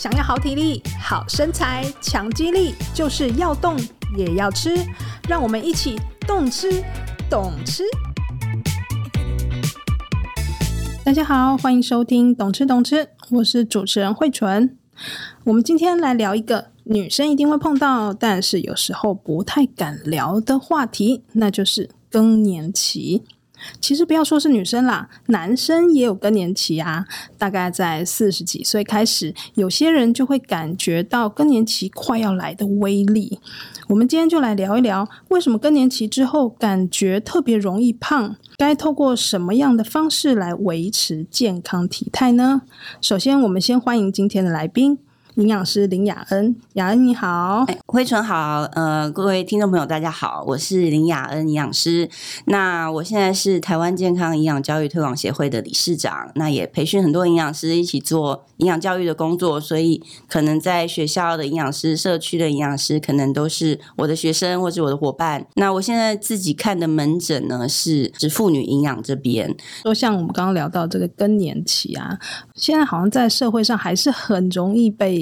想要好体力、好身材、强肌力，就是要动也要吃。让我们一起动吃、懂吃。大家好，欢迎收听《懂吃懂吃》，我是主持人慧纯。我们今天来聊一个女生一定会碰到，但是有时候不太敢聊的话题，那就是更年期。其实不要说是女生啦，男生也有更年期啊。大概在四十几岁开始，有些人就会感觉到更年期快要来的威力。我们今天就来聊一聊，为什么更年期之后感觉特别容易胖？该透过什么样的方式来维持健康体态呢？首先，我们先欢迎今天的来宾。营养师林雅恩，雅恩你好，哎，慧纯好，呃，各位听众朋友大家好，我是林雅恩营养师。那我现在是台湾健康营养教育推广协会的理事长，那也培训很多营养师一起做营养教育的工作，所以可能在学校的营养师、社区的营养师，可能都是我的学生或是我的伙伴。那我现在自己看的门诊呢，是指妇女营养这边。说像我们刚刚聊到这个更年期啊，现在好像在社会上还是很容易被。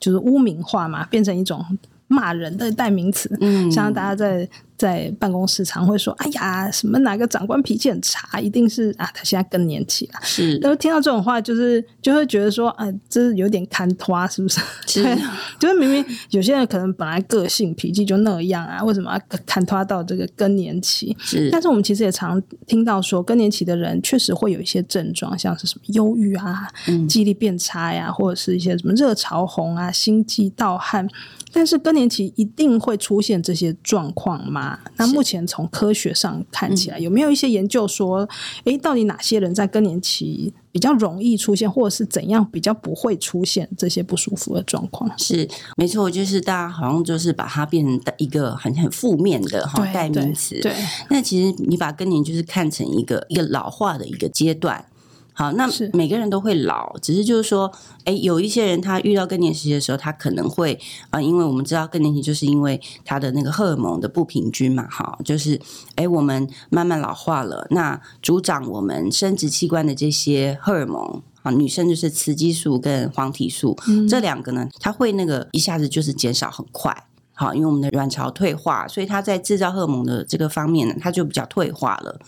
就是污名化嘛，变成一种骂人的代名词。嗯，像大家在。在办公室常会说：“哎呀，什么哪个长官脾气很差，一定是啊，他现在更年期了。”是，都听到这种话，就是就会觉得说：“哎，这是有点看花，是不是？”是，就是明明有些人可能本来个性脾气就那样啊，为什么要 看花到这个更年期？是，但是我们其实也常听到说，更年期的人确实会有一些症状，像是什么忧郁啊、记忆力变差呀、啊，或者是一些什么热潮红啊、心悸、盗汗。但是更年期一定会出现这些状况吗？那目前从科学上看起来，有没有一些研究说，诶、嗯，到底哪些人在更年期比较容易出现，或者是怎样比较不会出现这些不舒服的状况？是没错，就是大家好像就是把它变成一个很很负面的哈代名词。对，那其实你把更年就是看成一个一个老化的一个阶段。好，那每个人都会老，只是就是说，哎，有一些人他遇到更年期的时候，他可能会啊、呃，因为我们知道更年期就是因为他的那个荷尔蒙的不平均嘛，哈，就是哎，我们慢慢老化了，那主长我们生殖器官的这些荷尔蒙啊，女生就是雌激素跟黄体素、嗯、这两个呢，它会那个一下子就是减少很快。好，因为我们的卵巢退化，所以它在制造荷尔蒙的这个方面呢，它就比较退化了。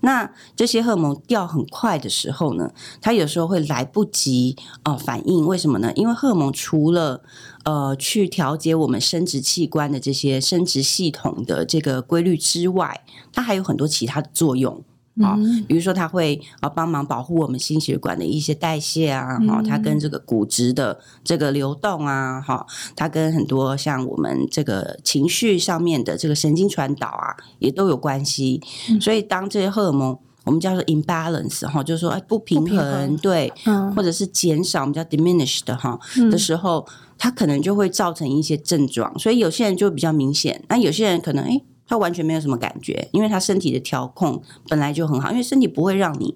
那这些荷尔蒙掉很快的时候呢，它有时候会来不及啊、呃、反应。为什么呢？因为荷尔蒙除了呃去调节我们生殖器官的这些生殖系统的这个规律之外，它还有很多其他的作用。啊，比如说它会啊帮忙保护我们心血管的一些代谢啊，哈，它跟这个骨质的这个流动啊，哈，它跟很多像我们这个情绪上面的这个神经传导啊，也都有关系。所以当这些荷尔蒙我们叫做 imbalance 哈，就是说哎不平衡，对，或者是减少我们叫 diminished 哈的时候，它可能就会造成一些症状。所以有些人就比较明显，那有些人可能哎。他完全没有什么感觉，因为他身体的调控本来就很好，因为身体不会让你，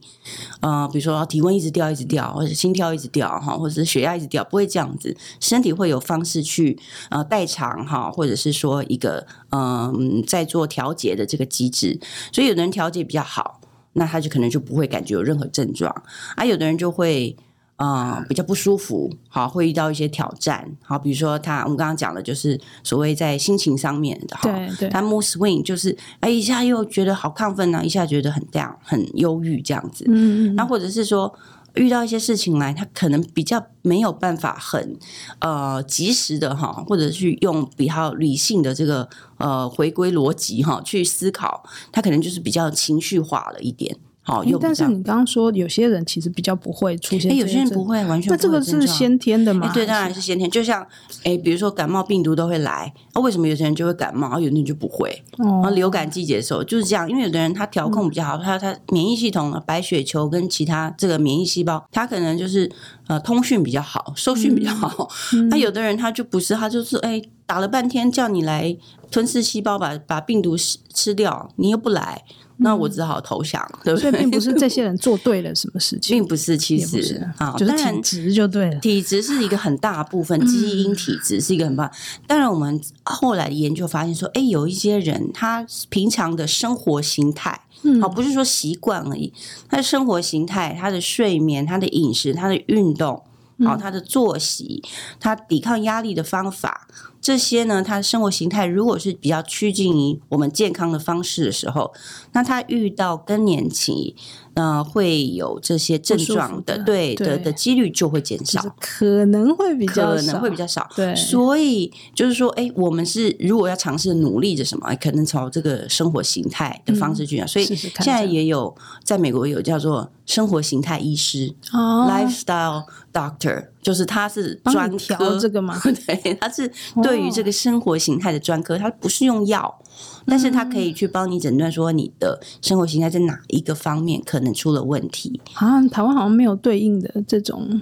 呃，比如说体温一直掉一直掉，或者心跳一直掉哈，或者是血压一直掉，不会这样子，身体会有方式去呃代偿哈，或者是说一个嗯、在做调节的这个机制，所以有的人调节比较好，那他就可能就不会感觉有任何症状，而有的人就会。啊、嗯，比较不舒服，好，会遇到一些挑战，好，比如说他，我们刚刚讲的就是所谓在心情上面的，哈，对对，他 mood swing 就是，哎，一下又觉得好亢奋啊，一下觉得很 down，很忧郁这样子，嗯，那或者是说遇到一些事情来，他可能比较没有办法很呃及时的哈，或者去用比较理性的这个呃回归逻辑哈去思考，他可能就是比较情绪化了一点。好，但是你刚刚说有些人其实比较不会出现，有些人不会完全不会。那这个是先天的吗？对，当然是先天。就像哎，比如说感冒病毒都会来，那为什么有些人就会感冒，有的人就不会？然后流感季节的时候就是这样，因为有的人他调控比较好，他他免疫系统白血球跟其他这个免疫细胞，他可能就是呃通讯比较好，收讯比较好。那有的人他就不是，他就是哎打了半天叫你来吞噬细胞，把把病毒吃吃掉，你又不来。那我只好投降，对不对？所以并不是这些人做对了 什么事情，并不是，其实啊，就是体质就对了。体质是一个很大部分，基因体质是一个很棒。当然，我们后来的研究发现说，哎，有一些人他平常的生活形态，好，不是说习惯而已，他的生活形态、他的睡眠、他的饮食、他的运动，好，他的作息，他抵抗压力的方法。这些呢，他的生活形态如果是比较趋近于我们健康的方式的时候，那他遇到更年期，呃，会有这些症状的，的对的的几率就会减少，可能会比较可能会比较少。对，所以就是说，哎，我们是如果要尝试努力着什么，可能朝这个生活形态的方式去讲。嗯、所以现在也有在美国有叫做生活形态医师、哦、（lifestyle doctor）。就是他是专科这个吗？对，他是对于这个生活形态的专科，他不是用药，但是他可以去帮你诊断说你的生活形态在哪一个方面可能出了问题。啊，台湾好像没有对应的这种。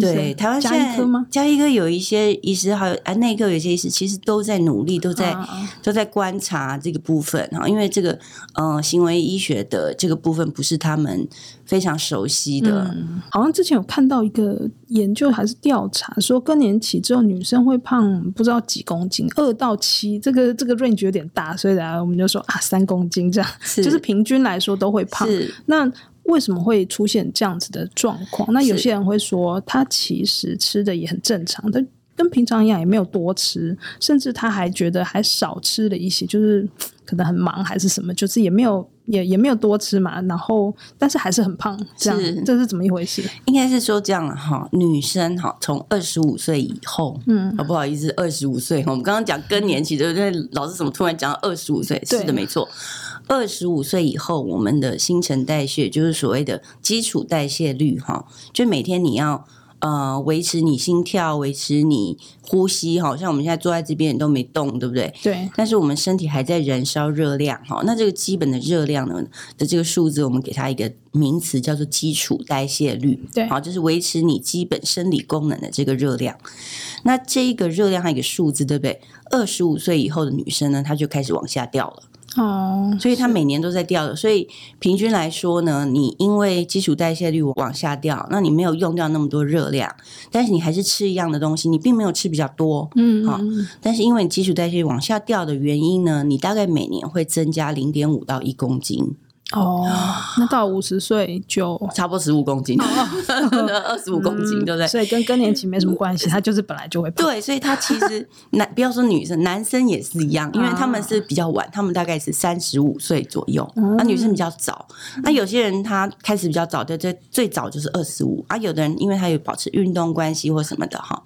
对，台湾现在加医科有一些医师，还有啊内科有一些医师，其实都在努力，都在、啊、都在观察这个部分哈。因为这个呃行为医学的这个部分不是他们非常熟悉的。嗯、好像之前有看到一个研究还是调查，说更年期之后女生会胖不知道几公斤，二到七，这个这个 range 有点大，所以然后我们就说啊三公斤这样，是就是平均来说都会胖。那。为什么会出现这样子的状况？那有些人会说，他其实吃的也很正常，但跟平常一样，也没有多吃，甚至他还觉得还少吃了一些，就是可能很忙还是什么，就是也没有也也没有多吃嘛。然后，但是还是很胖，这样是这是怎么一回事？应该是说这样哈，女生哈，从二十五岁以后，嗯，不好意思，二十五岁，我们刚刚讲更年期，对不对？老师怎么突然讲到二十五岁？是的，没错。二十五岁以后，我们的新陈代谢就是所谓的基础代谢率，哈，就每天你要呃维持你心跳，维持你呼吸，哈，像我们现在坐在这边都没动，对不对？对。但是我们身体还在燃烧热量，哈，那这个基本的热量呢的这个数字，我们给它一个名词叫做基础代谢率，对，好，就是维持你基本生理功能的这个热量。那这个热量还有一个数字，对不对？二十五岁以后的女生呢，她就开始往下掉了。哦，所以它每年都在掉的，所以平均来说呢，你因为基础代谢率往下掉，那你没有用掉那么多热量，但是你还是吃一样的东西，你并没有吃比较多，嗯，好，但是因为你基础代谢往下掉的原因呢，你大概每年会增加零点五到一公斤。哦，那到五十岁就差不多十五公斤，二十五公斤，对不对？所以跟更年期没什么关系，他就是本来就会胖。对，所以他其实 男不要说女生，男生也是一样，因为他们是比较晚，他们大概是三十五岁左右，那女生比较早。那有些人他开始比较早，对最，最早就是二十五啊。有的人因为他有保持运动关系或什么的哈，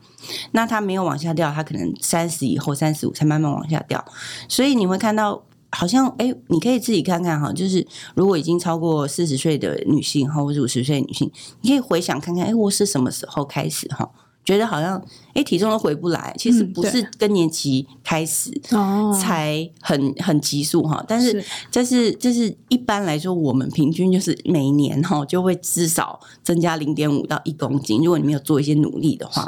那他没有往下掉，他可能三十以后三十五才慢慢往下掉。所以你会看到。好像哎，你可以自己看看哈，就是如果已经超过四十岁的女性哈，或者五十岁的女性，你可以回想看看，哎，我是什么时候开始哈，觉得好像哎体重都回不来，其实不是更年期开始才很很急速哈，但是这是这是一般来说，我们平均就是每年哈就会至少增加零点五到一公斤，如果你没有做一些努力的话，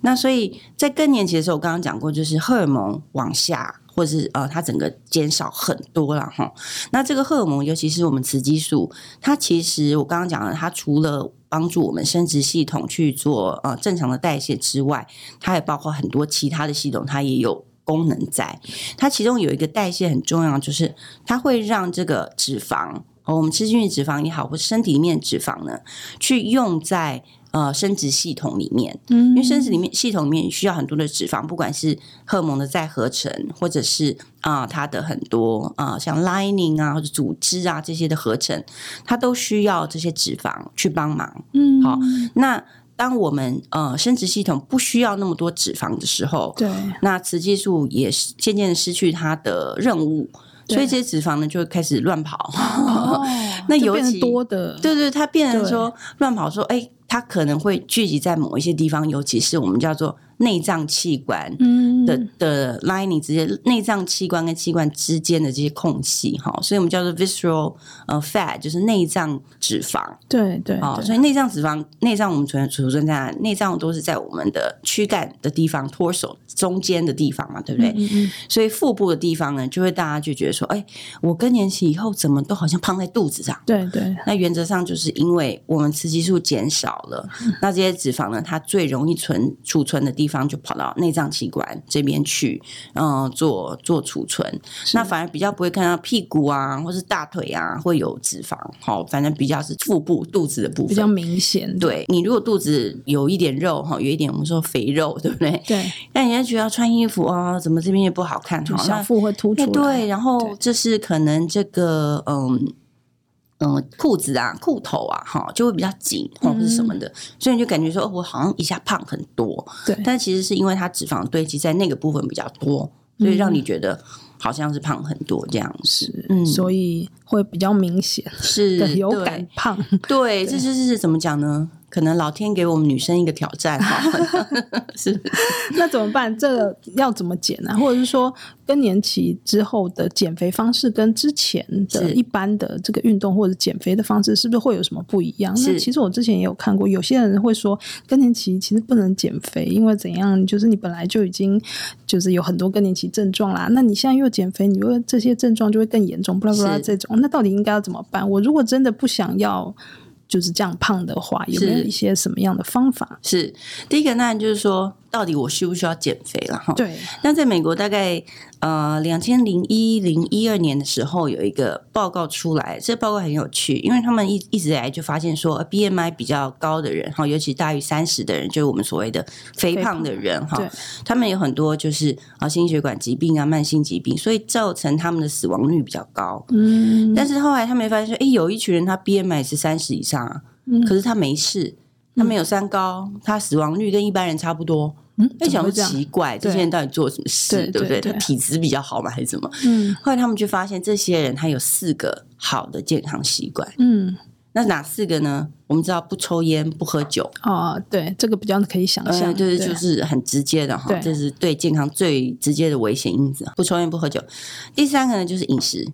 那所以在更年期的时候，我刚刚讲过，就是荷尔蒙往下。或者是呃，它整个减少很多了哈。那这个荷尔蒙，尤其是我们雌激素，它其实我刚刚讲了，它除了帮助我们生殖系统去做呃正常的代谢之外，它也包括很多其他的系统，它也有功能在。它其中有一个代谢很重要，就是它会让这个脂肪，我们吃进去脂肪也好，或身体里面脂肪呢，去用在。呃，生殖系统里面，嗯，因为生殖里面系统里面需要很多的脂肪，不管是荷尔蒙的再合成，或者是啊、呃，它的很多啊、呃，像 lining 啊或者组织啊这些的合成，它都需要这些脂肪去帮忙。嗯，好，那当我们呃生殖系统不需要那么多脂肪的时候，对，那雌激素也是渐渐的失去它的任务，所以这些脂肪呢就会开始乱跑。哦、那尤其多的，对，对对，它变成说乱跑说，说哎。它可能会聚集在某一些地方，尤其是我们叫做。内脏器官的的 lining 直接内脏器官跟器官之间的这些空隙哈，所以我们叫做 visceral 呃 fat，就是内脏脂肪。对对，哦，所以内脏脂肪，内脏我们存储存在哪？内脏都是在我们的躯干的地方，torso 中间的地方嘛，对不对？嗯嗯。所以腹部的地方呢，就会大家就觉得说，哎，我更年期以后怎么都好像胖在肚子上？对对。那原则上就是因为我们雌激素减少了，那这些脂肪呢，它最容易存储存的。地方就跑到内脏器官这这边去，嗯、呃，做做储存。那反而比较不会看到屁股啊，或是大腿啊会有脂肪。好，反正比较是腹部肚子的部分比较明显。对，你如果肚子有一点肉哈，有一点我们说肥肉，对不对？对。那人家觉得穿衣服啊，怎么这边也不好看？好，小腹会突出来。对，然后这是可能这个嗯。嗯，裤子啊，裤头啊，哈，就会比较紧或者是什么的，嗯、所以你就感觉说，哦，我好像一下胖很多。对，但其实是因为它脂肪堆积在那个部分比较多，所以让你觉得好像是胖很多这样子。嗯，所以会比较明显，是有感胖。对，对，这就是怎么讲呢？可能老天给我们女生一个挑战哈，是那怎么办？这个要怎么减呢？或者是说更年期之后的减肥方式跟之前的一般的这个运动或者减肥的方式是不是会有什么不一样？那其实我之前也有看过，有些人会说更年期其实不能减肥，因为怎样？就是你本来就已经就是有很多更年期症状啦，那你现在又减肥，你会这些症状就会更严重，不知道这种。那到底应该要怎么办？我如果真的不想要。就是这样胖的话，有没有一些什么样的方法？是，是第一个，那就是说。到底我需不需要减肥了哈？对。那在美国，大概呃两千零一零一二年的时候，有一个报告出来，这个报告很有趣，因为他们一一直以来就发现说，BMI 比较高的人哈，尤其大于三十的人，就是我们所谓的肥胖的人哈，他们有很多就是啊心血管疾病啊、慢性疾病，所以造成他们的死亡率比较高。嗯。但是后来他们发现说，哎，有一群人他 BMI 是三十以上啊，嗯，可是他没事。他没有三高，他死亡率跟一般人差不多。嗯，会想说奇怪，这些人到底做了什么事，对，对不对？他体质比较好吗，还是怎么？嗯。后来他们就发现，这些人他有四个好的健康习惯。嗯。那哪四个呢？我们知道不抽烟、不喝酒。哦，对，这个比较可以想象，就是就是很直接的哈，这是对健康最直接的危险因子。不抽烟、不喝酒。第三个呢，就是饮食。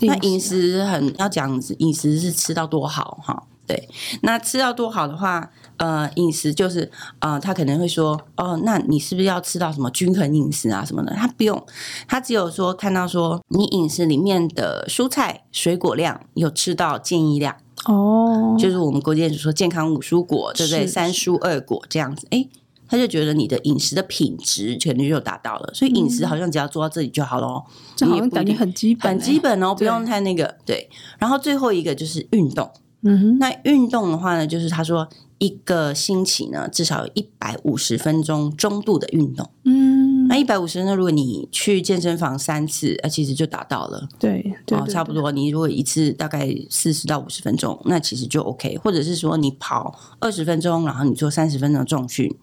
那饮食很要讲，饮食是吃到多好哈。对，那吃到多好的话，呃，饮食就是，呃，他可能会说，哦，那你是不是要吃到什么均衡饮食啊什么的？他不用，他只有说看到说你饮食里面的蔬菜水果量有吃到建议量哦，就是我们国健署说健康五蔬果，对不对？三蔬二果这样子，哎，他就觉得你的饮食的品质肯定就达到了，所以饮食好像只要做到这里就好了，这好像感觉很基本，很基本哦，不用太那个对。然后最后一个就是运动。嗯哼，那运动的话呢，就是他说一个星期呢至少有一百五十分钟中度的运动。嗯，那一百五十分钟，如果你去健身房三次，那，其实就达到了。对，对，对，哦，差不多。你如果一次大概四十到五十分钟，那其实就 OK。或者是说你跑二十分钟，然后你做三十分钟的重训，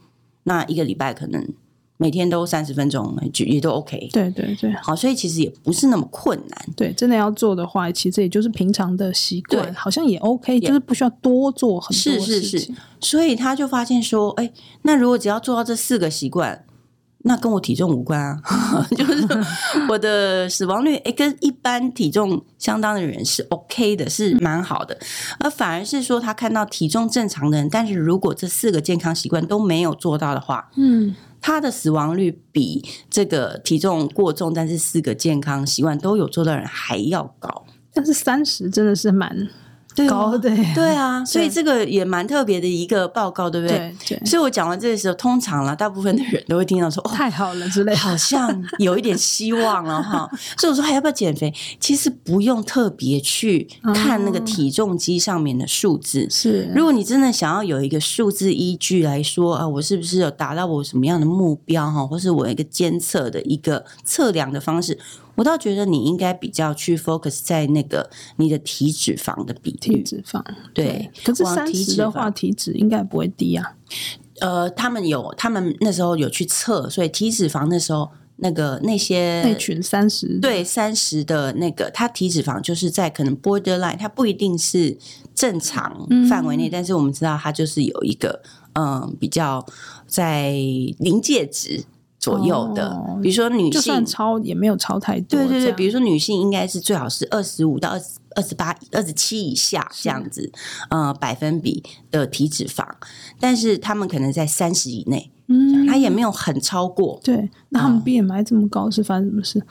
那一个礼拜可能。每天都三十分钟，就也都 OK。对对对，好，所以其实也不是那么困难。对，真的要做的话，其实也就是平常的习惯，好像也 OK，就是不需要多做很多事情。是是是，所以他就发现说，哎，那如果只要做到这四个习惯，那跟我体重无关啊，就是我的死亡率，哎，跟一般体重相当的人是 OK 的，是蛮好的。而反而是说，他看到体重正常的人，但是如果这四个健康习惯都没有做到的话，嗯。他的死亡率比这个体重过重，但是四个健康习惯都有做的人还要高。但是三十真的是蛮。高对对啊，所以这个也蛮特别的一个报告，对不对？对，对。所以我讲完这个时候，通常啦，大部分的人都会听到说：“哦，太好了之类，好像有一点希望了哈。”所以我说还要不要减肥？其实不用特别去看那个体重机上面的数字。是，如果你真的想要有一个数字依据来说啊，我是不是有达到我什么样的目标哈，或是我一个监测的一个测量的方式？我倒觉得你应该比较去 focus 在那个你的体脂肪的比例，体脂肪对，对。可是三十的话，体脂应该不会低啊。呃，他们有，他们那时候有去测，所以体脂肪那时候那个那些那群三十对三十的那个，他体脂肪就是在可能 borderline，它不一定是正常范围内，嗯，但是我们知道它就是有一个嗯比较在临界值。左右的，哦，比如说女性，就算超也没有超太多。对对对，比如说女性应该是最好是二十五到二十二十八、二十七以下这样子，呃，百分比的体脂肪，但是他们可能在三十以内，嗯，他也没有很超过。对，那他们 BMI 这么高是发生什么事？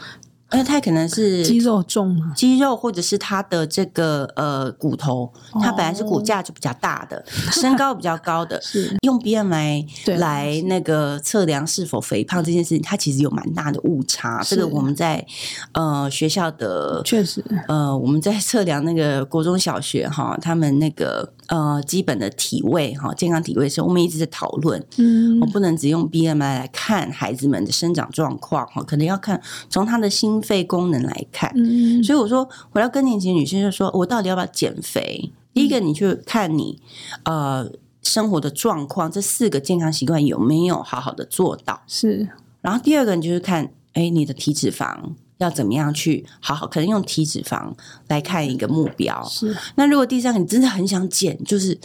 呃，太可能是肌肉重吗？肌肉或者是他的这个呃骨头，他本来是骨架就比较大的，哦、身高比较高的，是用 BMI 来那个测量是否肥胖这件事情，它其实有蛮大的误差。这个我们在呃学校的确实呃我们在测量那个国中小学哈，他们那个呃基本的体位哈，健康体位的时候，我们一直在讨论，嗯，我不能只用 BMI 来看孩子们的生长状况哈，可能要看从他的心肺功能来看，嗯，所以我说回到更年期女性就说，我到底要不要减肥？第一个，你去看你呃生活的状况，这四个健康习惯有没有好好的做到？是。然后第二个，你就是看，哎，你的体脂肪。要怎么样去好好？可能用体脂肪来看一个目标。是。那如果第三个你真的很想减，就是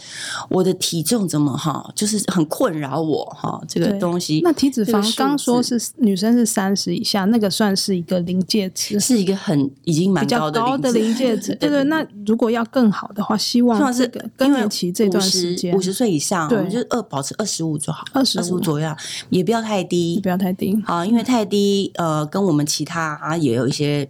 我的体重怎么哈，就是很困扰我哈，这个东西。那体脂肪刚说是女生是三十以下，那个算是一个临界值，是一个很已经蛮高的高的临界值。对对。那如果要更好的话，希望这个更年期这段时间五十岁以上，我们就二保持二十五就好，二十五左右，也不要太低，不要太低。好，因为太低呃，跟我们其他啊。也有一些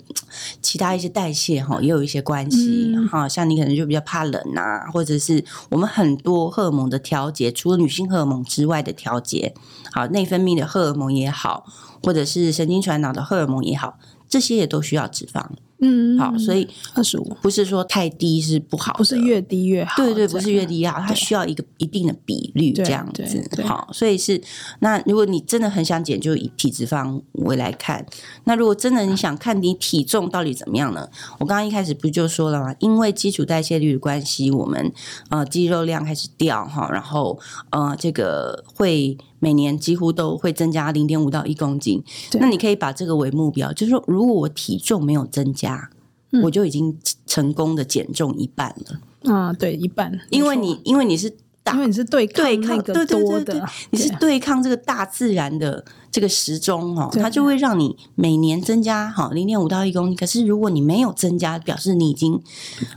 其他一些代谢哈，也有一些关系哈、嗯。像你可能就比较怕冷啊，或者是我们很多荷尔蒙的调节，除了女性荷尔蒙之外的调节，好，内分泌的荷尔蒙也好，或者是神经传导的荷尔蒙也好，这些也都需要脂肪。嗯，好，所以二十五不是说太低是不好，不是越低越好。对对，不是越低越好，它需要一个一定的比率这样子。好，所以是那如果你真的很想减，就以体脂肪为来看。那如果真的你想看你体重到底怎么样呢？我刚刚一开始不就说了吗？因为基础代谢率的关系，我们呃肌肉量开始掉哈，然后呃这个会。每年几乎都会增加零点五到一公斤，那你可以把这个为目标，就是说，如果我体重没有增加，嗯、我就已经成功的减重一半了。啊，对，一半，因为你因为你是。因为你是对抗那个多的，对对对对，你是对抗这个大自然的这个时钟哦，它就会让你每年增加哈零点五到一公斤。可是如果你没有增加，表示你已经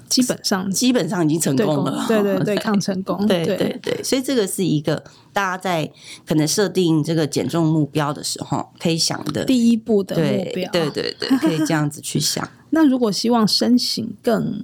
基本上基本上已经成功了，对对对，抗成功，对对对。所以这个是一个大家在可能设定这个减重目标的时候可以想的第一步的目标，对对对，可以这样子去想。那如果希望身形更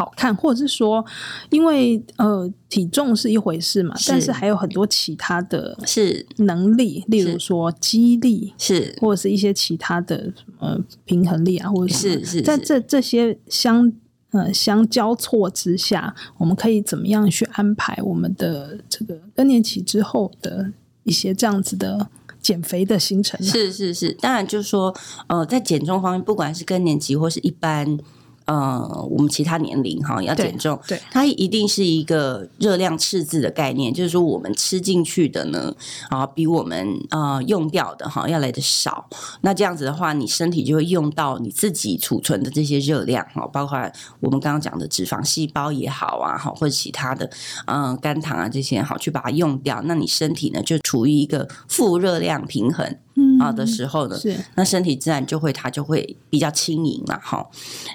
好看，或者是说，因为呃，体重是一回事嘛，是，但是还有很多其他的是。能力，例如说肌力，是。或者是一些其他的什么平衡力啊，或者是，是，是，是在这这些相呃相交错之下，我们可以怎么样去安排我们的这个更年期之后的一些这样子的减肥的行程？是是是，当然就是说，呃，在减重方面，不管是更年期或是一般。呃，我们其他年龄哈要减重，对，它一定是一个热量赤字的概念，就是说我们吃进去的呢，啊，比我们呃用掉的哈要来的少。那这样子的话，你身体就会用到你自己储存的这些热量哈，包括我们刚刚讲的脂肪细胞也好啊，哈，或者其他的嗯肝糖啊这些好去把它用掉，那你身体呢就处于一个负热量平衡。啊的时候呢，是那身体自然就会它就会比较轻盈嘛，哈。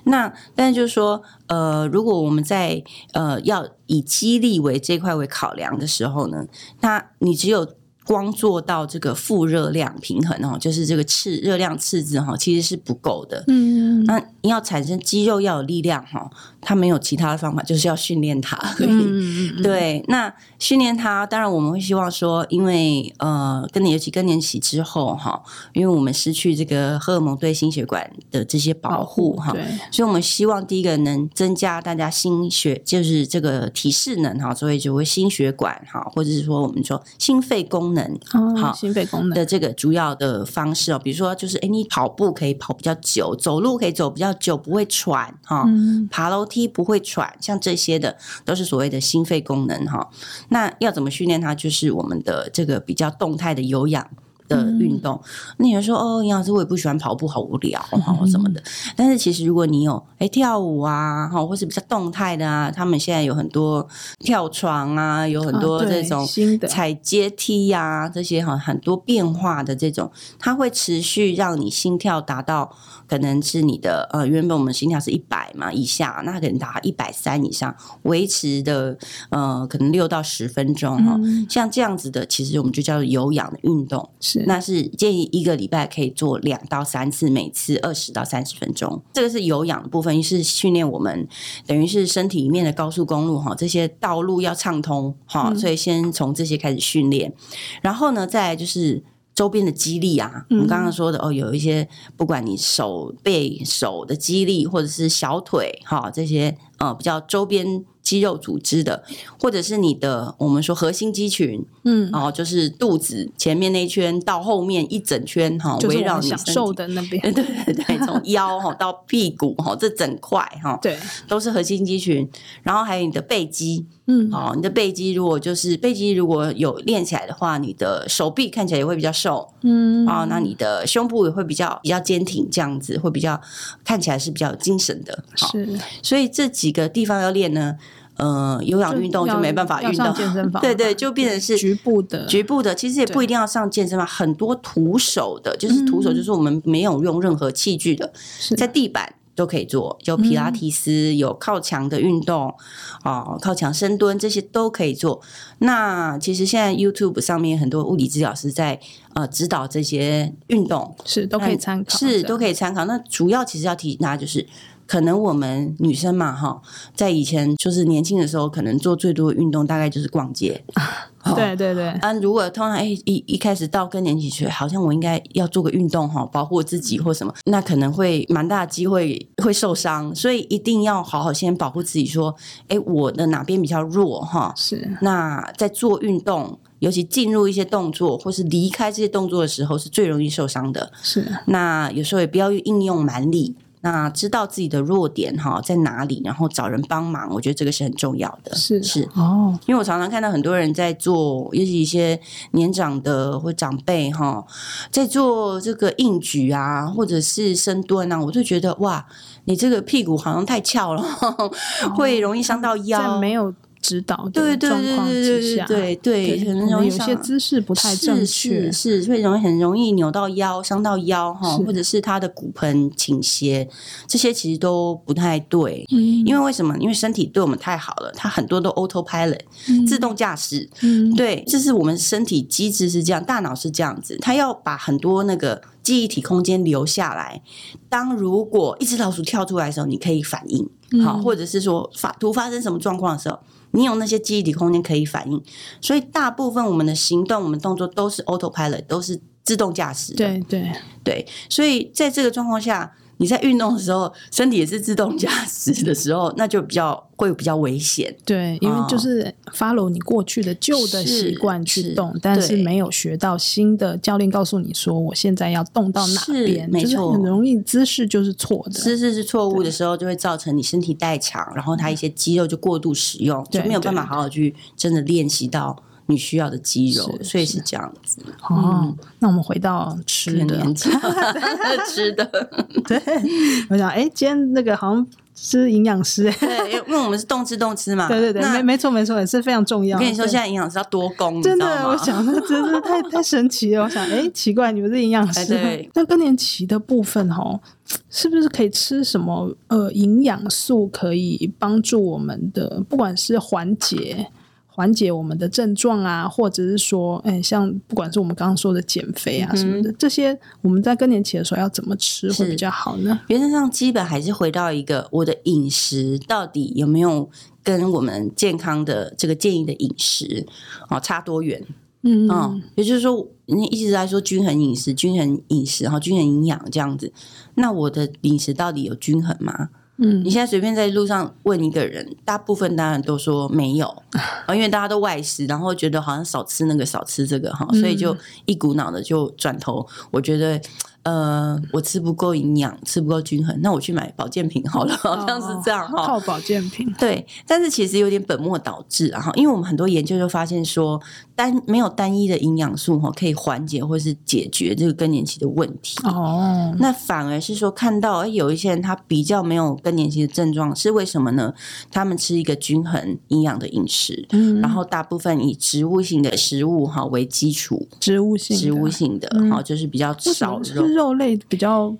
那但是就是说，呃，如果我们在呃要以肌力为这块为考量的时候呢，那你只有。光做到这个负热量平衡哦，就是这个赤热量赤字哈，其实是不够的。嗯，那你要产生肌肉要有力量哈，它没有其他的方法，就是要训练它。嗯，对。那训练他，当然我们会希望说，因为呃，更年尤其更年期之后哈，因为我们失去这个荷尔蒙对心血管的这些保护哈，对，所以我们希望第一个能增加大家心血，就是这个体适能哈，所以就会心血管哈，或者是说我们说心肺功能。能好，心肺功能的这个主要的方式哦，比如说就是，哎，你跑步可以跑比较久，走路可以走比较久，不会喘哈，嗯、爬楼梯不会喘，像这些的都是所谓的心肺功能哈。那要怎么训练它？就是我们的这个比较动态的有氧。的运动，那有人说哦，杨老师，我也不喜欢跑步，好无聊哈，什么的。但是其实如果你有哎跳舞啊，哈，或是比较动态的啊，他们现在有很多跳床啊，有很多这种踩阶梯呀，这些哈很多变化的这种，它会持续让你心跳达到可能是你的呃原本我们心跳是一百嘛以下，那可能达到一百三以上，维持的呃可能六到十分钟哈，像这样子的，其实我们就叫做有氧的运动。是，那是建议一个礼拜可以做两到三次，每次二十到三十分钟。这个是有氧的部分，是训练我们等于是身体里面的高速公路哈，这些道路要畅通哈，所以先从这些开始训练，然后呢，再来就是。周边的肌力啊，我们刚刚说的、嗯、哦，有一些不管你手背手的肌力，或者是小腿哈这些呃比较周边肌肉组织的，或者是你的我们说核心肌群，嗯，哦，就是肚子前面那一圈到后面一整圈哈，围绕你瘦的那边，对对对，从 腰哈到屁股哈这整块哈，对，都是核心肌群，然后还有你的背肌。嗯，哦，你的背肌如果就是背肌如果有练起来的话，你的手臂看起来也会比较瘦，嗯，哦，那你的胸部也会比较比较坚挺，这样子会比较看起来是比较精神的，是。所以这几个地方要练呢，呃，有氧运动就没办法运动，健身房，对对，就变成是局部的，局部的，其实也不一定要上健身房，很多徒手的，就是徒手，就是我们没有用任何器具的，在地板。都可以做，有皮拉提斯，嗯、有靠墙的运动，哦，靠墙深蹲这些都可以做。那其实现在 YouTube 上面很多物理治疗师在呃指导这些运动，是都可以参考，是都可以参考。那主要其实要提醒大家就是。可能我们女生嘛，哈，在以前就是年轻的时候，可能做最多的运动大概就是逛街。对对对。啊，如果通常哎一一开始到更年期去，好像我应该要做个运动哈，保护自己或什么，那可能会蛮大的机会会受伤，所以一定要好好先保护自己。说，哎，我的哪边比较弱哈？是。那在做运动，尤其进入一些动作或是离开这些动作的时候，是最容易受伤的。是。那有时候也不要应用蛮力。那知道自己的弱点哈在哪里，然后找人帮忙，我觉得这个是很重要的。是是哦，因为我常常看到很多人在做，尤其一些年长的或长辈哈，在做这个硬举啊，或者是深蹲啊，我就觉得哇，你这个屁股好像太翘了，哦、会容易伤到腰。没有。指导的状况之下，对对，可能有些姿势不太正确，是会容易很容易扭到腰，伤到腰哈，或者是他的骨盆倾斜，这些其实都不太对。嗯因为为什么？因为身体对我们太好了，它很多都 autopilot 自动驾驶。嗯，对，这是我们身体机制是这样，大脑是这样子，它要把很多那个记忆体空间留下来。当如果一只老鼠跳出来的时候，你可以反应好，或者是说发突发生什么状况的时候。你有那些记忆体空间可以反应，所以大部分我们的行动、我们动作都是 autopilot，都是自动驾驶。对对对，所以在这个状况下。你在运动的时候，身体也是自动驾驶的时候，那就比较会比较危险。对，因为就是 follow 你过去的旧的习惯去动，但是没有学到新的。教练告诉你说，我现在要动到哪边，没错，很容易姿势就是错的。姿势是错误的时候，就会造成你身体代偿，然后它一些肌肉就过度使用，就没有办法好好去真的练习到。你需要的肌肉，所以是这样子。哦，嗯、那我们回到吃的，吃的。对，我想，哎、欸，今天那个好像是营养师，对，因为我们是动吃动吃嘛。对对对，没没错没错，也是非常重要。我跟你说，现在营养师要多功，真的，我想那真是太太神奇了。我想，哎、欸，奇怪，你们是营养师，对那更年期的部分哈，是不是可以吃什么呃营养素，可以帮助我们的，不管是缓解。缓解我们的症状啊，或者是说，哎，像不管是我们刚刚说的减肥啊什么的，嗯、这些我们在更年期的时候要怎么吃会比较好呢？原则上，基本还是回到一个我的饮食到底有没有跟我们健康的这个建议的饮食哦差多远？嗯嗯，也就是说，你一直在说均衡饮食、均衡饮食然后、均衡营养这样子，那我的饮食到底有均衡吗？嗯，你现在随便在路上问一个人，大部分当然都说没有啊，因为大家都外食，然后觉得好像少吃那个少吃这个哈，所以就一股脑的就转头，我觉得。呃，我吃不够营养，吃不够均衡，那我去买保健品好了，好像是这样哈。靠保健品，对，但是其实有点本末倒置啊哈，因为我们很多研究就发现说，单没有单一的营养素哈，可以缓解或是解决这个更年期的问题哦。那反而是说，看到哎，有一些人他比较没有更年期的症状，是为什么呢？他们吃一个均衡营养的饮食，嗯，然后大部分以植物性的食物哈为基础，植物性植物性的哈，就是比较少肉。肉类比较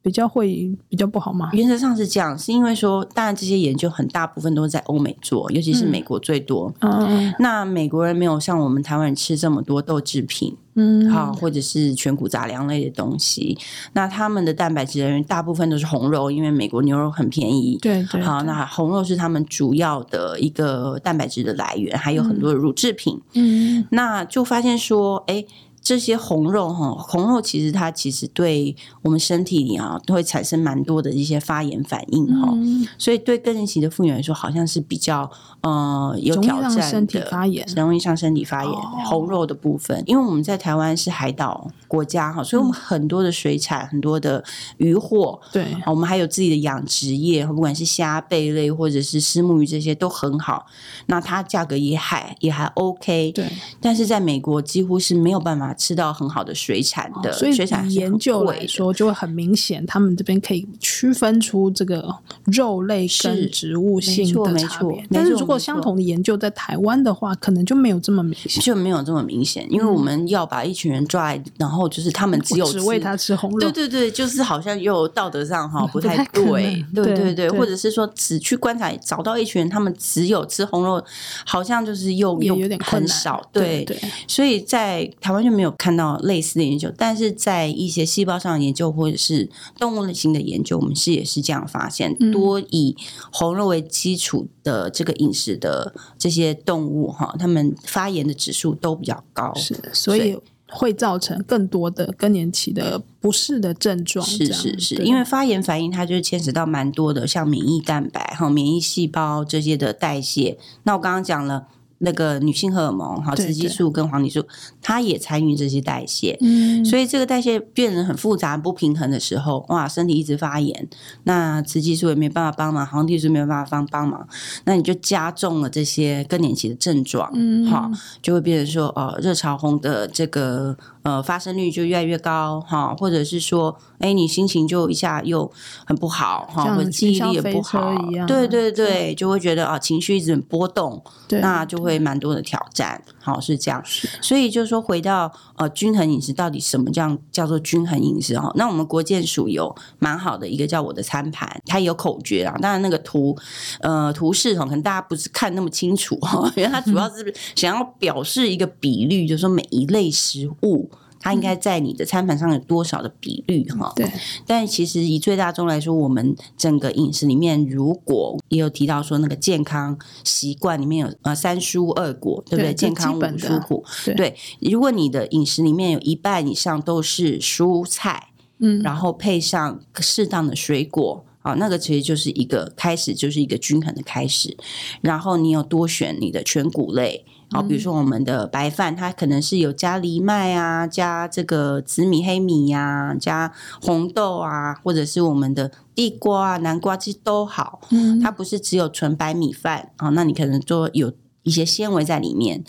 比较会比较不好吗？原则上是这样，是因为说，当然这些研究很大部分都是在欧美做，尤其是美国最多。嗯，那美国人没有像我们台湾人吃这么多豆制品，嗯，好，或者是全谷杂粮类的东西。那他们的蛋白质来源大部分都是红肉，因为美国牛肉很便宜。对对。好，那红肉是他们主要的一个蛋白质的来源，还有很多的乳制品。嗯，那就发现说，哎。这些红肉哈，红肉其实它其实对我们身体里啊都会产生蛮多的一些发炎反应哈，嗯、所以对更年期的妇女来说，好像是比较呃有挑战的，身体发炎，容易上身体发炎。哦、红肉的部分，因为我们在台湾是海岛国家哈，所以我们很多的水产，嗯、很多的渔获，对，我们还有自己的养殖业，不管是虾贝类或者是虱目鱼这些都很好，那它价格也还也还 OK，对，但是在美国几乎是没有办法。吃到很好的水产的，所以水产研究来说就会很明显，他们这边可以区分出这个肉类跟植物性的差别。但是如果相同的研究在台湾的话，可能就没有这么明显，就没有这么明显，因为我们要把一群人抓来，然后就是他们只有只喂他吃红肉，对对对，就是好像又道德上哈不太对，对对对，或者是说只去观察找到一群人，他们只有吃红肉，好像就是又又有点很少，对对，所以在台湾就没有。看到类似的研究，但是在一些细胞上的研究或者是动物类型的研究，我们是也是这样发现，嗯、多以红肉为基础的这个饮食的这些动物哈，它们发炎的指数都比较高，是，所以会造成更多的更年期的不适的症状。是是是，因为发炎反应它就是牵扯到蛮多的，像免疫蛋白哈、免疫细胞这些的代谢。那我刚刚讲了。那个女性荷尔蒙，哈，雌激素跟黄体素，它也参与这些代谢，嗯，所以这个代谢变得很复杂、不平衡的时候，哇，身体一直发炎，那雌激素也没办法帮忙，黄体素没有办法帮帮忙，那你就加重了这些更年期的症状，嗯，好，就会变成说，呃，热潮红的这个呃发生率就越来越高，哈，或者是说，哎，你心情就一下又很不好，哈，或者记忆力也不好，对对对，就会觉得啊，情绪一直很波动，那就会。会蛮多的挑战，好，是这样，所以就是说回到呃均衡饮食，到底什么叫叫做均衡饮食哈？那我们国健署有蛮好的一个叫我的餐盘，它有口诀啊，当然那个图呃图示哈，可能大家不是看那么清楚哈，因为它主要是想要表示一个比率，就是说每一类食物。它应该在你的餐盘上有多少的比率哈？对。但其实以最大宗来说，我们整个饮食里面，如果也有提到说那个健康习惯里面有呃三蔬二果，对不对？对健康五蔬果。对，对。如果你的饮食里面有一半以上都是蔬菜，嗯，然后配上适当的水果，啊，那个其实就是一个开始，就是一个均衡的开始。然后你有多选你的全谷类。好，比如说我们的白饭，它可能是有加藜麦啊，加这个紫米、黑米呀、啊，加红豆啊，或者是我们的地瓜啊、南瓜，其实都好。嗯，它不是只有纯白米饭啊，那你可能就有一些纤维在里面。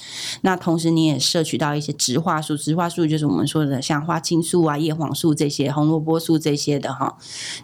那同时你也摄取到一些植化素，植化素就是我们说的像花青素啊、叶黄素这些、红萝卜素这些的哈。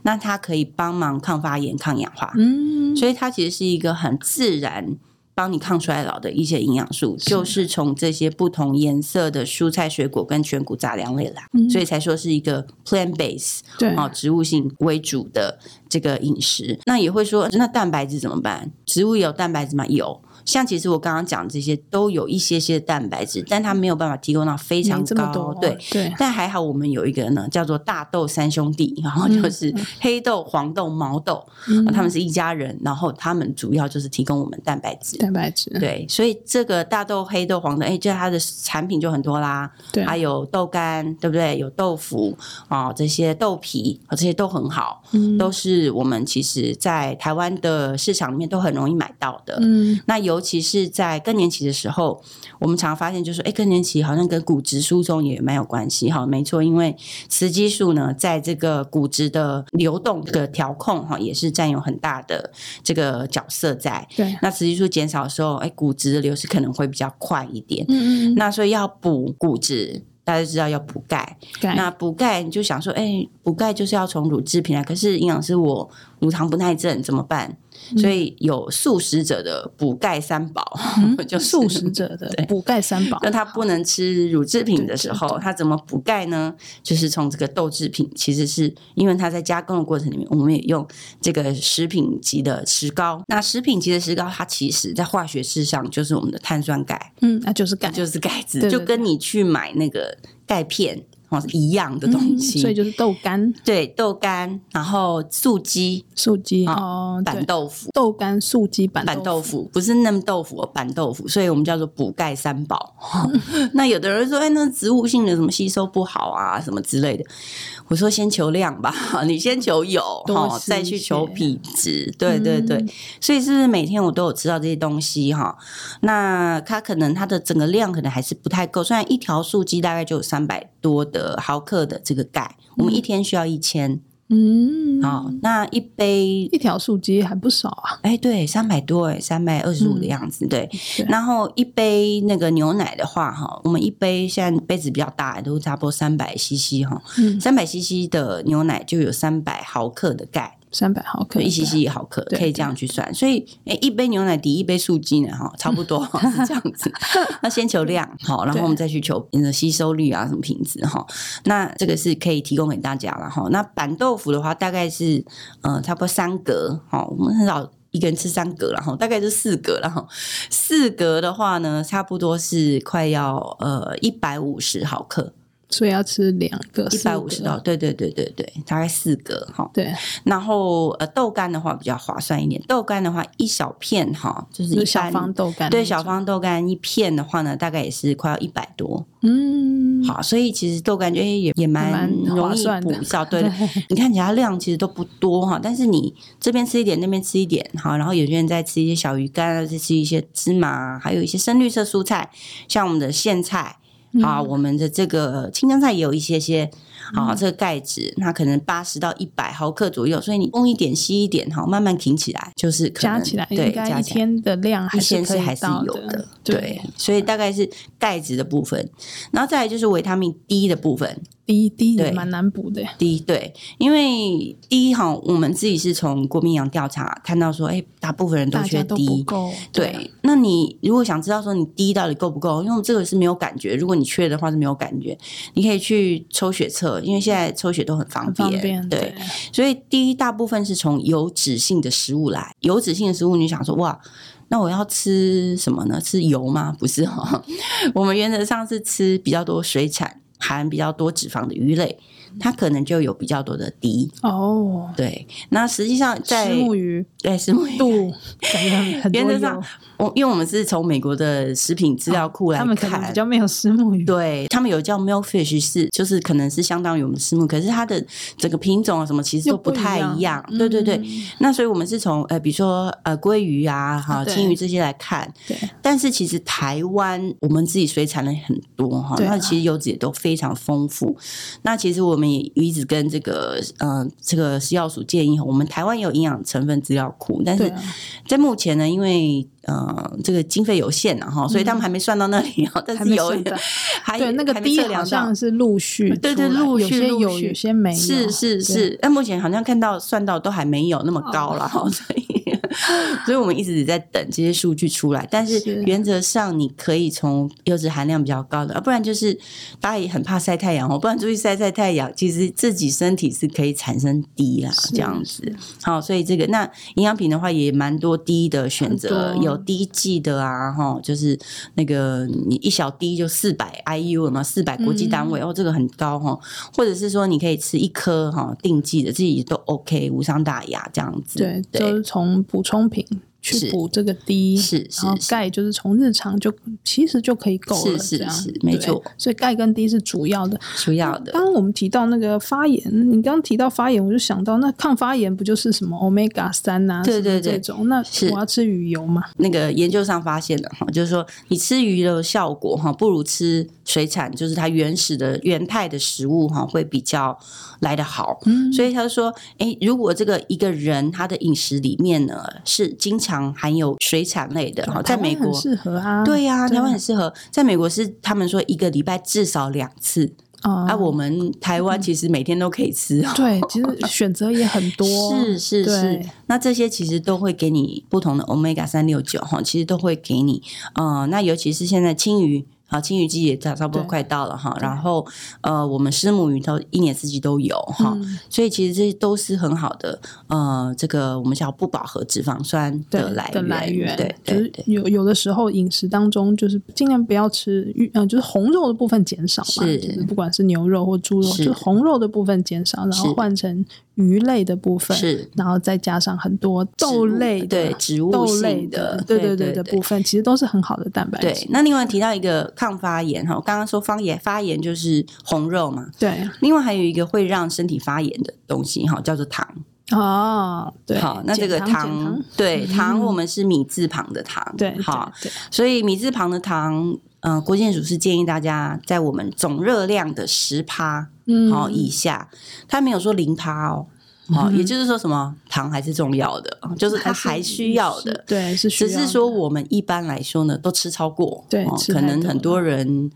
那它可以帮忙抗发炎、抗氧化。嗯，所以它其实是一个很自然。帮你抗衰老的一些营养素，是就是从这些不同颜色的蔬菜、水果跟全谷杂粮类来，嗯、所以才说是一个 plant base，对，哦，植物性为主的这个饮食。那也会说，那蛋白质怎么办？植物有蛋白质吗？有。像其实我刚刚讲这些都有一些些蛋白质，但它没有办法提供到非常高，对对。但还好我们有一个呢，叫做大豆三兄弟，然后就是黑豆、黄豆、毛豆，他们是一家人，然后他们主要就是提供我们蛋白质，蛋白质。对，所以这个大豆、黑豆、黄豆，哎，这它的产品就很多啦。对，还有豆干，对不对？有豆腐啊，这些豆皮啊，这些都很好，都是我们其实在台湾的市场里面都很容易买到的。嗯，那有。尤其是在更年期的时候，我们常常发现，就是哎，更年期好像跟骨质疏松也蛮有关系。哈，没错，因为雌激素呢，在这个骨质的流动的调控，哈，也是占有很大的这个角色在。对，那雌激素减少的时候，哎，骨质的流失可能会比较快一点。嗯嗯。那所以要补骨质。大家知道要补钙，那补钙你就想说，哎、欸，补钙就是要从乳制品来，可是营养师我乳糖不耐症怎么办？所以有素食者的补钙三宝，嗯、就素食者的补钙三宝。那他不能吃乳制品的时候，他怎么补钙呢？就是从这个豆制品，其实是因为它在加工的过程里面，我们也用这个食品级的石膏。那食品级的石膏，它其实在化学式上就是我们的碳酸钙。嗯，那就是钙，就是钙质，就跟你去买那个钙片。一样的东西，嗯，所以就是豆干，对，豆干，然后素鸡，素鸡哦，板豆腐，豆干、素鸡、板板豆腐，不是嫩豆腐，板豆腐，所以我们叫做补钙三宝。那有的人说，哎，那植物性的什么吸收不好啊，什么之类的。我说先求量吧，你先求有，哈，再去求品质。对对对，嗯，所以是每天我都有吃到这些东西哈？那它可能它的整个量可能还是不太够，虽然一条素鸡大概就有三百多的毫克的这个钙，我们一天需要一千。嗯，好，那一杯一条素鸡还不少啊。哎，对，三百多哎，三百二十五的样子，嗯、对。对，然后一杯那个牛奶的话，哈，我们一杯现在杯子比较大，都差不多三百 CC 哈，三百 CC 的牛奶就有三百毫克的钙。三百毫克，一 cc 一毫克，可以这样去算。所以，哎，一杯牛奶抵一杯素鸡呢，哈，差不多 是这样子。那先求量，好，然后我们再去求你的吸收率啊，什么品质哈。那这个是可以提供给大家了哈。那板豆腐的话，大概是呃，差不多三格，哈，我们很少一个人吃三格然后，大概是四格然后。四格的话呢，差不多是快要呃一百五十毫克。所以要吃两个一百五十到，对对对对对，大概四个哈。对，然后呃豆干的话比较划算一点，豆干的话一小片哈，就是一小方豆干。对，小方豆干一片的话呢，大概也是快要一百多。嗯，好，所以其实豆干就也也蛮容易补效。对，你看其他量其实都不多哈，但是你这边吃一点，那边吃一点，好，然后有些人在吃一些小鱼干，再吃一些芝麻，还有一些深绿色蔬菜，像我们的苋菜。好，我们的这个青江菜也有一些些，啊，这个钙质，那可能八十到一百毫克左右，所以你东一点西一点，好，慢慢挺起来，就是可能加起来，对，加一天的量还是可以还是有的，对，所以大概是钙质的部分，然后再来就是维他命 D 的部分。D D 也蛮难补的。D 对，因为 D 哈，我们自己是从国民营养调查看到说，哎，大部分人都缺 D。够。对，对，那你如果想知道说你 D 到底够不够，因为这个是没有感觉，如果你缺的话是没有感觉，你可以去抽血测，因为现在抽血都很方便。方便对，对，所以 D 大部分是从油脂性的食物来，油脂性的食物，你想说哇，那我要吃什么呢？吃油吗？不是哈，我们原则上是吃比较多水产。含比较多脂肪的鱼类，它可能就有比较多的 D 哦。对，那实际上在石目鱼，对石目鱼度原则上，我因为我们是从美国的食品资料库来看，他们可能比较没有石目鱼。对，他们有叫 milkfish 是，就是可能是相当于我们石目，可是它的整个品种啊什么其实都不太一样。一对对对，嗯、那所以我们是从呃，比如说呃鲑鱼啊、哈青鱼这些来看。对。但是其实台湾我们自己水产的很多哈，那其实油脂也都非常丰富。那其实我们也一直跟这个呃这个食药署建议，我们台湾有营养成分资料库，但是在目前呢，因为呃，这个经费有限啊，哈，所以他们还没算到那里啊。但是有，还对那个 D 好像是陆续，对对，陆续有些有，有些没有，是是是。但目前好像看到算到都还没有那么高了哈，所以。所以我们一直在等这些数据出来，但是原则上你可以从油脂含量比较高的，啊不然就是大家也很怕晒太阳哦，不然注意晒晒太阳，其实自己身体是可以产生低啦，这样子。好，所以这个那营养品的话也蛮多低的选择，有低剂的啊，哈，就是那个你一小滴就四百 IU 了嘛，四百国际单位、嗯、哦，这个很高哈，或者是说你可以吃一颗哈定剂的，自己都 OK，无伤大雅这样子。对，对。就是从补充品。去补这个低是是，然后钙就是从日常就其实就可以够了，是是是，没错。所以钙跟低是主要的，主要的。刚刚我们提到那个发炎，你刚刚提到发炎，我就想到那抗发炎不就是什么 Omega 三啊？对对对，这种。那我要吃鱼油吗？那个研究上发现的哈，就是说你吃鱼的效果哈，不如吃水产，就是它原始的原态的食物哈，会比较来得好。嗯，所以他说，哎，如果这个一个人他的饮食里面呢是经常常含有水产类的哈，在美国适合啊，对呀，台湾很适合。在美国是他们说一个礼拜至少两次。啊，啊，我们台湾其实每天都可以吃，嗯，对，其实选择也很多，是是是。那这些其实都会给你不同的 Omega 三六九哈，其实都会给你，呃，那尤其是现在青鱼。好，青鱼季也差差不多快到了哈，然后呃，我们师母鱼都一年四季都有哈，嗯、所以其实这些都是很好的呃，这个我们叫不饱和脂肪酸的来源，的来源对，就是有有的时候饮食当中就是尽量不要吃鱼，呃，就是红肉的部分减少嘛，是就是不管是牛肉或猪肉，是。就是红肉的部分减少，然后换成。鱼类的部分是，然后再加上很多豆类的、对植物豆类的，对对对的部分，其实都是很好的蛋白质。对，那另外提到一个抗发炎哈，我刚刚说发炎发炎就是红肉嘛，对。另外还有一个会让身体发炎的东西哈，叫做糖哦，对。好，那这个糖，对糖，我们是米字旁的糖，对，好，所以米字旁的糖，嗯，国健署是建议大家在我们总热量的十趴。嗯，好，以下他没有说零趴哦，好，也就是说什么糖还是重要的，就是他还需要的，对，是需要。只是说我们一般来说呢，都吃超过，对，可能很多人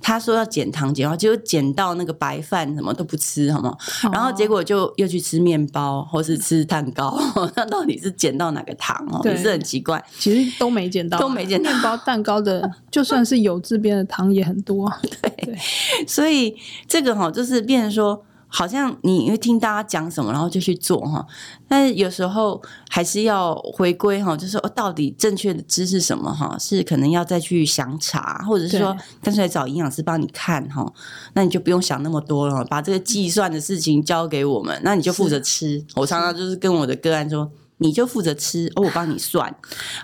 他说要减糖减，结果减到那个白饭什么都不吃，好吗？然后结果就又去吃面包或是吃蛋糕，那到底是减到哪个糖哦？也是很奇怪，其实都没减到，都没减到。面包、蛋糕的，就算是有这边的糖也很多，对，所以这个哈就。是变成说，好像你会听大家讲什么，然后就去做哈。但是有时候还是要回归哈，就是说到底正确的知识什么哈，是可能要再去详查，或者是说干脆找营养师帮你看哈。那你就不用想那么多了，把这个计算的事情交给我们，那你就负责吃。我常常就是跟我的个案说。你就负责吃，哦，我帮你算，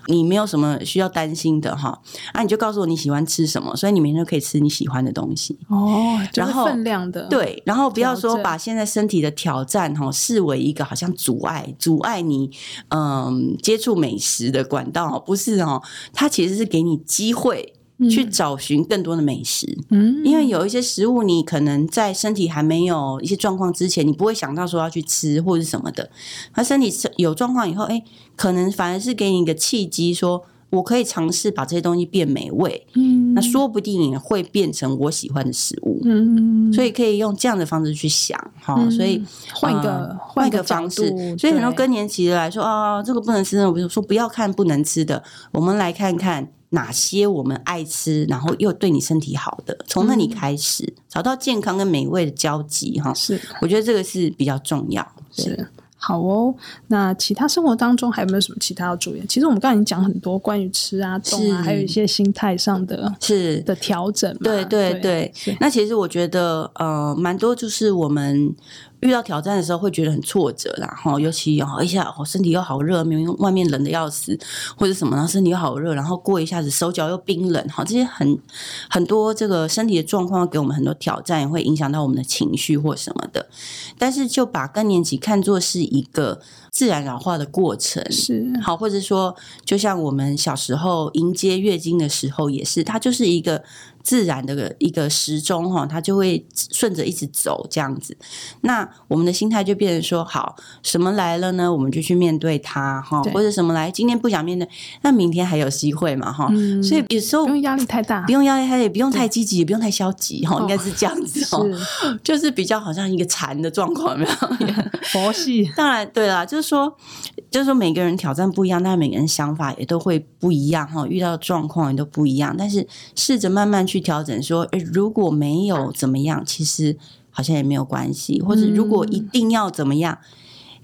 你没有什么需要担心的哈。啊，你就告诉我你喜欢吃什么，所以你每天都可以吃你喜欢的东西哦。然后分量的对，然后不要说把现在身体的挑战哈视为一个好像阻碍，阻碍你嗯接触美食的管道，不是哦，它其实是给你机会。去找寻更多的美食，嗯，因为有一些食物，你可能在身体还没有一些状况之前，你不会想到说要去吃或者什么的。那身体有状况以后，哎，可能反而是给你一个契机，说我可以尝试把这些东西变美味，嗯，那说不定也会变成我喜欢的食物，嗯，所以可以用这样的方式去想，哈，所以换一个换一个方式，所以很多更年期的来说啊，这个不能吃，我比如说不要看不能吃的，我们来看看。哪些我们爱吃，然后又对你身体好的，从那里开始、嗯、找到健康跟美味的交集，哈，是，我觉得这个是比较重要，是。好哦，那其他生活当中还有没有什么其他要注意？其实我们刚才已经讲很多关于吃啊、动啊，还有一些心态上的是。的调整。对对对，对那其实我觉得呃，蛮多就是我们遇到挑战的时候会觉得很挫折，然后尤其哦一下，我身体又好热，明明外面冷的要死，或者什么，然后身体又好热，然后过一下子手脚又冰冷，哈，这些很很多这个身体的状况给我们很多挑战，也会影响到我们的情绪或什么的。但是就把更年期看作是一个自然老化的过程，是好，或者说，就像我们小时候迎接月经的时候，也是，它就是一个。自然的一个时钟哈，它就会顺着一直走这样子。那我们的心态就变成说，好，什么来了呢？我们就去面对它哈，或者什么来，今天不想面对，那明天还有机会嘛哈。嗯、所以有时候不用压力太大，不用压力太大，也不用太积极，也不用太消极哈，应该是这样子哦，是就是比较好像一个禅的状况，没有 佛系。当然对啦，就是说，就是说每个人挑战不一样，但是每个人想法也都会不一样哈，遇到的状况也都不一样，但是试着慢慢去。调整说，诶，如果没有怎么样，其实好像也没有关系。或者如果一定要怎么样，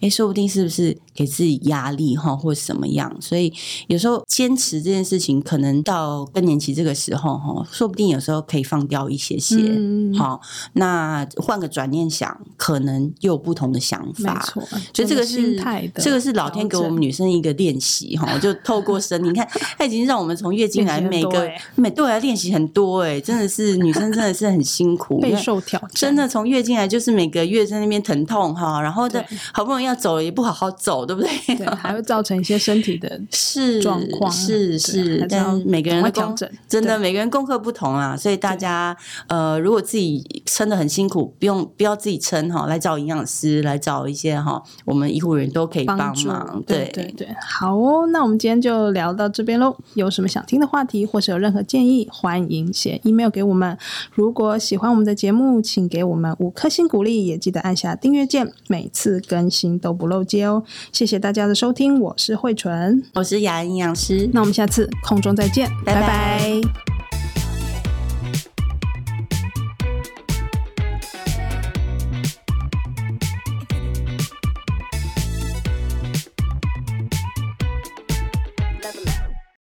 诶，说不定是不是？给自己压力哈，或者什么样，所以有时候坚持这件事情，可能到更年期这个时候哈，说不定有时候可以放掉一些些。嗯，好，那换个转念想，可能又有不同的想法。没错，所以这个是这个是老天给我们女生一个练习哈，就透过生理，你看，他已经让我们从月经来每个每对来练习很多哎，真的是女生真的是很辛苦，备受挑战。真的从月经来就是每个月在那边疼痛哈，然后的好不容易要走了也不好好走。走，对不对？对，还会造成一些身体的 是状况，是是，但每个人的调整，真的每个人功课不同啊，所以大家呃，如果自己撑的很辛苦，不用不要自己撑哈，来找营养师，来找一些哈，我们医护人员都可以帮忙。对对对，好哦，那我们今天就聊到这边喽。有什么想听的话题，或是有任何建议，欢迎写 email 给我们。如果喜欢我们的节目，请给我们五颗星鼓励，也记得按下订阅键，每次更新都不漏接哦。谢谢大家的收听，我是慧纯，我是雅营养师，那我们下次空中再见，拜拜。拜拜。